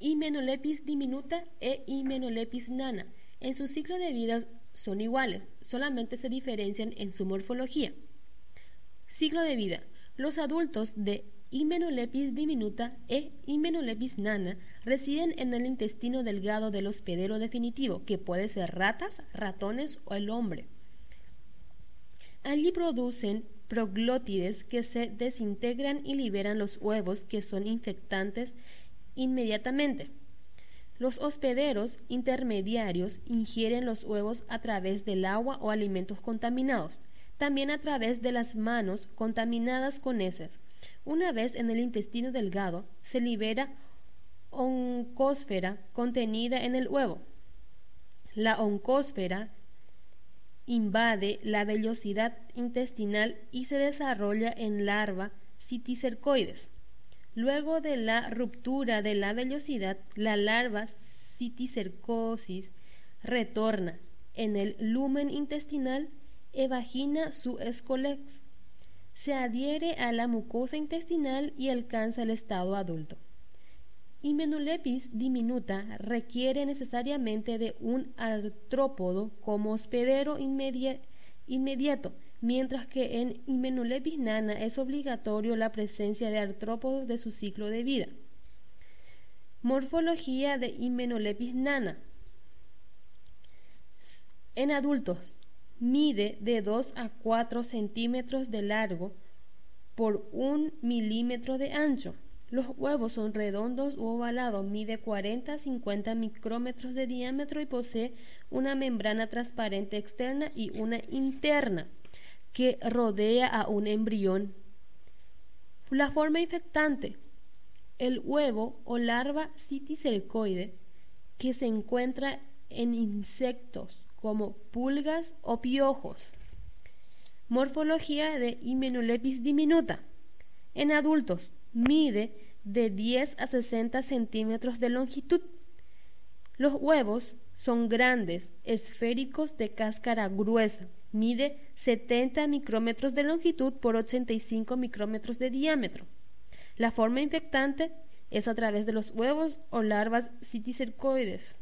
Hymenolepis diminuta e Hymenolepis nana. En su ciclo de vida son iguales, solamente se diferencian en su morfología. Ciclo de vida. Los adultos de Hymenolepis diminuta e Hymenolepis nana residen en el intestino delgado del hospedero definitivo, que puede ser ratas, ratones o el hombre. Allí producen proglótides que se desintegran y liberan los huevos que son infectantes inmediatamente. Los hospederos intermediarios ingieren los huevos a través del agua o alimentos contaminados, también a través de las manos contaminadas con heces. Una vez en el intestino delgado, se libera oncósfera contenida en el huevo. La oncósfera invade la vellosidad intestinal y se desarrolla en larva citicercoides. Luego de la ruptura de la vellosidad, la larva citicercosis retorna en el lumen intestinal e vagina su escolex. Se adhiere a la mucosa intestinal y alcanza el estado adulto. Hymenolepis diminuta requiere necesariamente de un artrópodo como hospedero inmediato, mientras que en Hymenolepis nana es obligatorio la presencia de artrópodos de su ciclo de vida. Morfología de Hymenolepis nana. En adultos, mide de 2 a 4 centímetros de largo por un milímetro de ancho los huevos son redondos u ovalados, mide 40 a 50 micrómetros de diámetro y posee una membrana transparente externa y una interna que rodea a un embrión. La forma infectante. El huevo o larva citicercoide que se encuentra en insectos como pulgas o piojos. Morfología de Hymenolepis diminuta. En adultos, mide de 10 a 60 centímetros de longitud. Los huevos son grandes, esféricos de cáscara gruesa. Mide 70 micrómetros de longitud por 85 micrómetros de diámetro. La forma infectante es a través de los huevos o larvas citicercoides.